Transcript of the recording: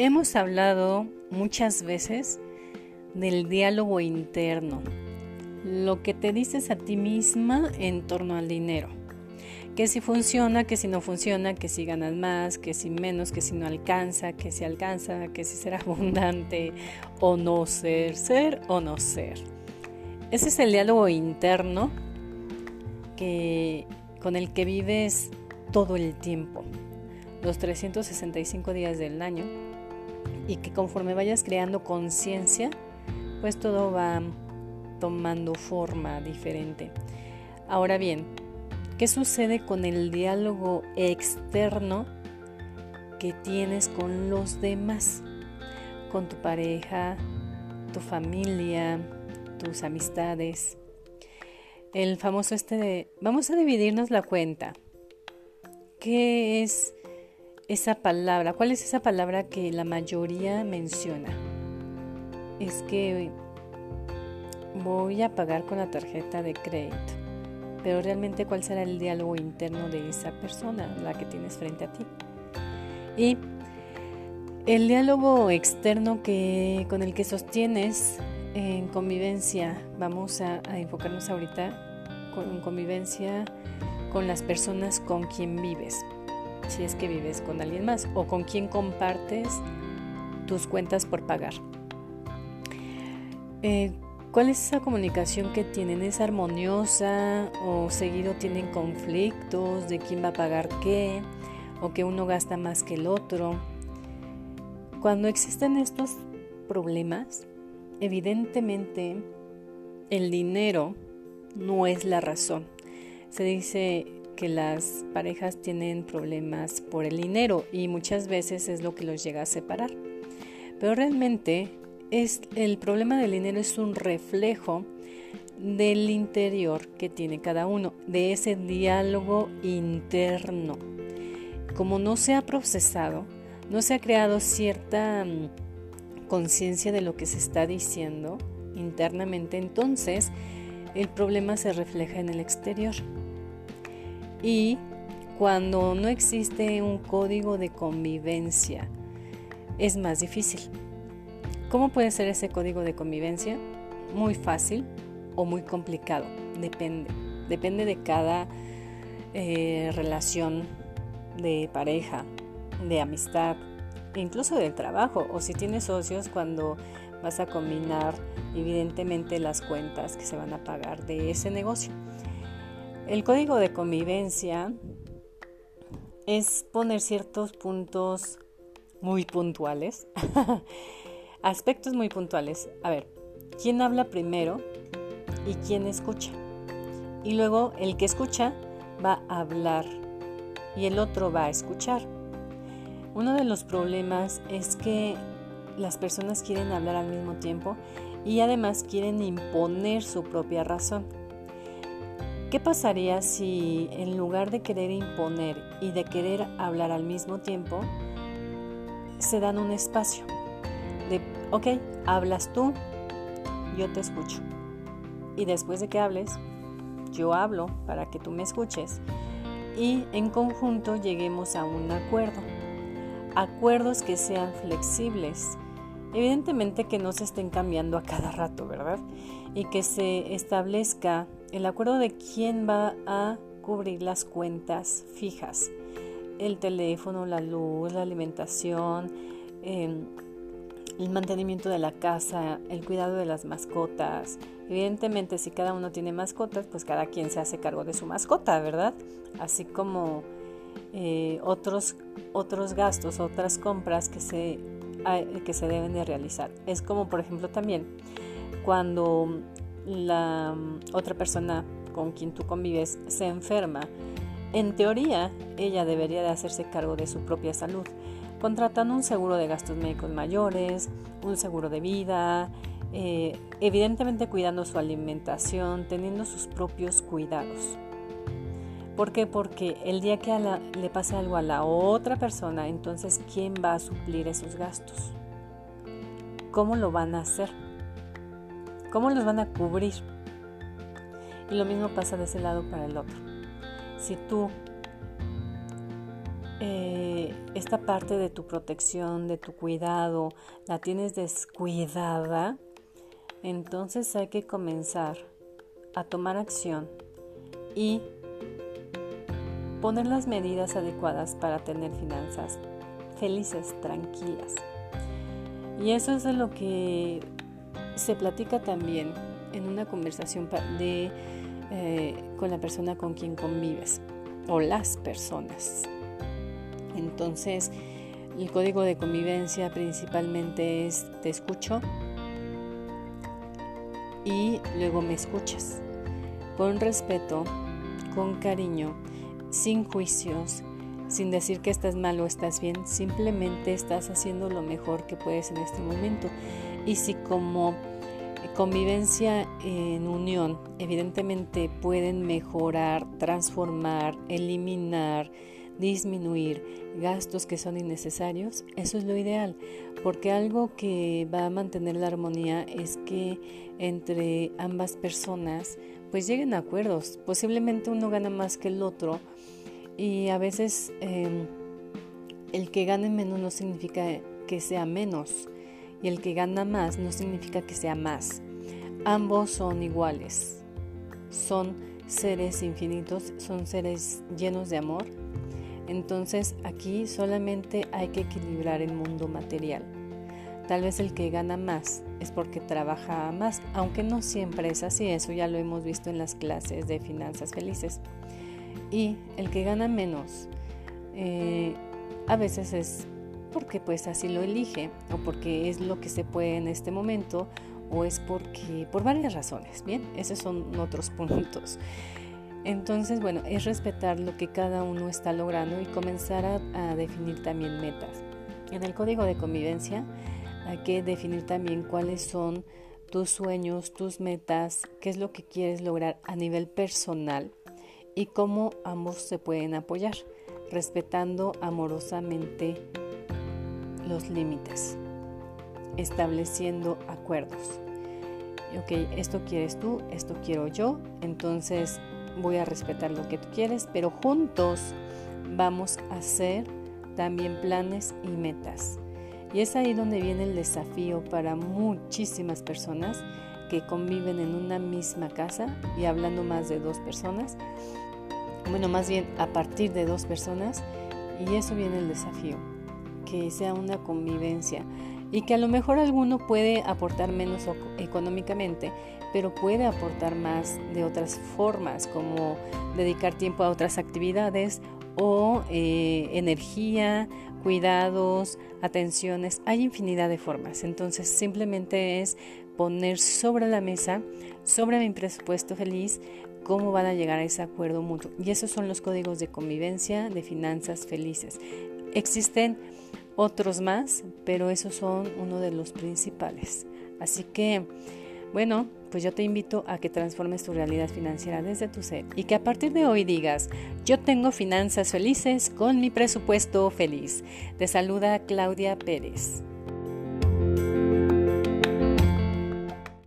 Hemos hablado muchas veces del diálogo interno, lo que te dices a ti misma en torno al dinero. Que si funciona, que si no funciona, que si ganas más, que si menos, que si no alcanza, que si alcanza, que si será abundante o no ser, ser o no ser. Ese es el diálogo interno que, con el que vives todo el tiempo, los 365 días del año, y que conforme vayas creando conciencia, pues todo va tomando forma diferente. Ahora bien, ¿qué sucede con el diálogo externo que tienes con los demás? Con tu pareja, tu familia, tus amistades. El famoso este de, vamos a dividirnos la cuenta. ¿Qué es esa palabra? ¿Cuál es esa palabra que la mayoría menciona? Es que voy a pagar con la tarjeta de crédito. Pero realmente cuál será el diálogo interno de esa persona, la que tienes frente a ti. Y el diálogo externo que, con el que sostienes en convivencia, vamos a, a enfocarnos ahorita con convivencia con las personas con quien vives, si es que vives con alguien más o con quien compartes tus cuentas por pagar. Eh, ¿Cuál es esa comunicación que tienen? ¿Es armoniosa o seguido tienen conflictos de quién va a pagar qué o que uno gasta más que el otro? Cuando existen estos problemas, evidentemente el dinero no es la razón. Se dice que las parejas tienen problemas por el dinero y muchas veces es lo que los llega a separar. Pero realmente es el problema del dinero es un reflejo del interior que tiene cada uno, de ese diálogo interno. Como no se ha procesado, no se ha creado cierta mm, conciencia de lo que se está diciendo internamente, entonces el problema se refleja en el exterior. Y cuando no existe un código de convivencia, es más difícil. ¿Cómo puede ser ese código de convivencia? Muy fácil o muy complicado, depende. Depende de cada eh, relación de pareja, de amistad, incluso del trabajo. O si tienes socios, cuando vas a combinar evidentemente las cuentas que se van a pagar de ese negocio. El código de convivencia es poner ciertos puntos muy puntuales, aspectos muy puntuales. A ver, ¿quién habla primero y quién escucha? Y luego el que escucha va a hablar y el otro va a escuchar. Uno de los problemas es que las personas quieren hablar al mismo tiempo y además quieren imponer su propia razón. ¿Qué pasaría si en lugar de querer imponer y de querer hablar al mismo tiempo, se dan un espacio de, ok, hablas tú, yo te escucho. Y después de que hables, yo hablo para que tú me escuches y en conjunto lleguemos a un acuerdo. Acuerdos que sean flexibles. Evidentemente que no se estén cambiando a cada rato, ¿verdad? Y que se establezca el acuerdo de quién va a cubrir las cuentas fijas, el teléfono, la luz, la alimentación, em, el mantenimiento de la casa, el cuidado de las mascotas. Evidentemente, si cada uno tiene mascotas, pues cada quien se hace cargo de su mascota, ¿verdad? Así como eh, otros, otros gastos, otras compras que se, que se deben de realizar. Es como, por ejemplo, también cuando la otra persona con quien tú convives se enferma, en teoría ella debería de hacerse cargo de su propia salud, contratando un seguro de gastos médicos mayores, un seguro de vida, eh, evidentemente cuidando su alimentación, teniendo sus propios cuidados. ¿Por qué? Porque el día que le pase algo a la otra persona, entonces ¿quién va a suplir esos gastos? ¿Cómo lo van a hacer? ¿Cómo los van a cubrir? Y lo mismo pasa de ese lado para el otro. Si tú eh, esta parte de tu protección, de tu cuidado, la tienes descuidada, entonces hay que comenzar a tomar acción y poner las medidas adecuadas para tener finanzas felices, tranquilas. Y eso es de lo que se platica también en una conversación de, eh, con la persona con quien convives o las personas. Entonces, el código de convivencia principalmente es te escucho y luego me escuchas. Con respeto, con cariño, sin juicios, sin decir que estás mal o estás bien, simplemente estás haciendo lo mejor que puedes en este momento. Y si como convivencia en unión evidentemente pueden mejorar, transformar, eliminar, disminuir gastos que son innecesarios, eso es lo ideal, porque algo que va a mantener la armonía es que entre ambas personas pues lleguen a acuerdos. Posiblemente uno gana más que el otro y a veces em, el que gane menos no significa que sea menos y el que gana más no significa que sea más. Ambos son iguales, son seres infinitos, son seres llenos de amor. Entonces aquí solamente hay que equilibrar el mundo material. Tal vez el que gana más es porque trabaja más, aunque no siempre es así, eso ya lo hemos visto en las clases de finanzas felices. Y el que gana menos eh, a veces es porque pues así lo elige o porque es lo que se puede en este momento o es porque por varias razones, bien, esos son otros puntos. Entonces, bueno, es respetar lo que cada uno está logrando y comenzar a definir también metas. En el código de convivencia hay que definir también cuáles son tus sueños, tus metas, qué es lo que quieres lograr a nivel personal y cómo ambos se pueden apoyar, respetando amorosamente los límites, estableciendo acuerdos. Ok, esto quieres tú, esto quiero yo, entonces voy a respetar lo que tú quieres, pero juntos vamos a hacer también planes y metas. Y es ahí donde viene el desafío para muchísimas personas que conviven en una misma casa y hablando más de dos personas, bueno, más bien a partir de dos personas, y eso viene el desafío, que sea una convivencia y que a lo mejor alguno puede aportar menos económicamente, pero puede aportar más de otras formas, como dedicar tiempo a otras actividades o eh, energía cuidados, atenciones, hay infinidad de formas. Entonces simplemente es poner sobre la mesa, sobre mi presupuesto feliz, cómo van a llegar a ese acuerdo mutuo. Y esos son los códigos de convivencia de finanzas felices. Existen otros más, pero esos son uno de los principales. Así que, bueno, pues yo te invito a que transformes tu realidad financiera desde tu ser y que a partir de hoy digas, yo tengo finanzas felices con mi presupuesto feliz. Te saluda Claudia Pérez.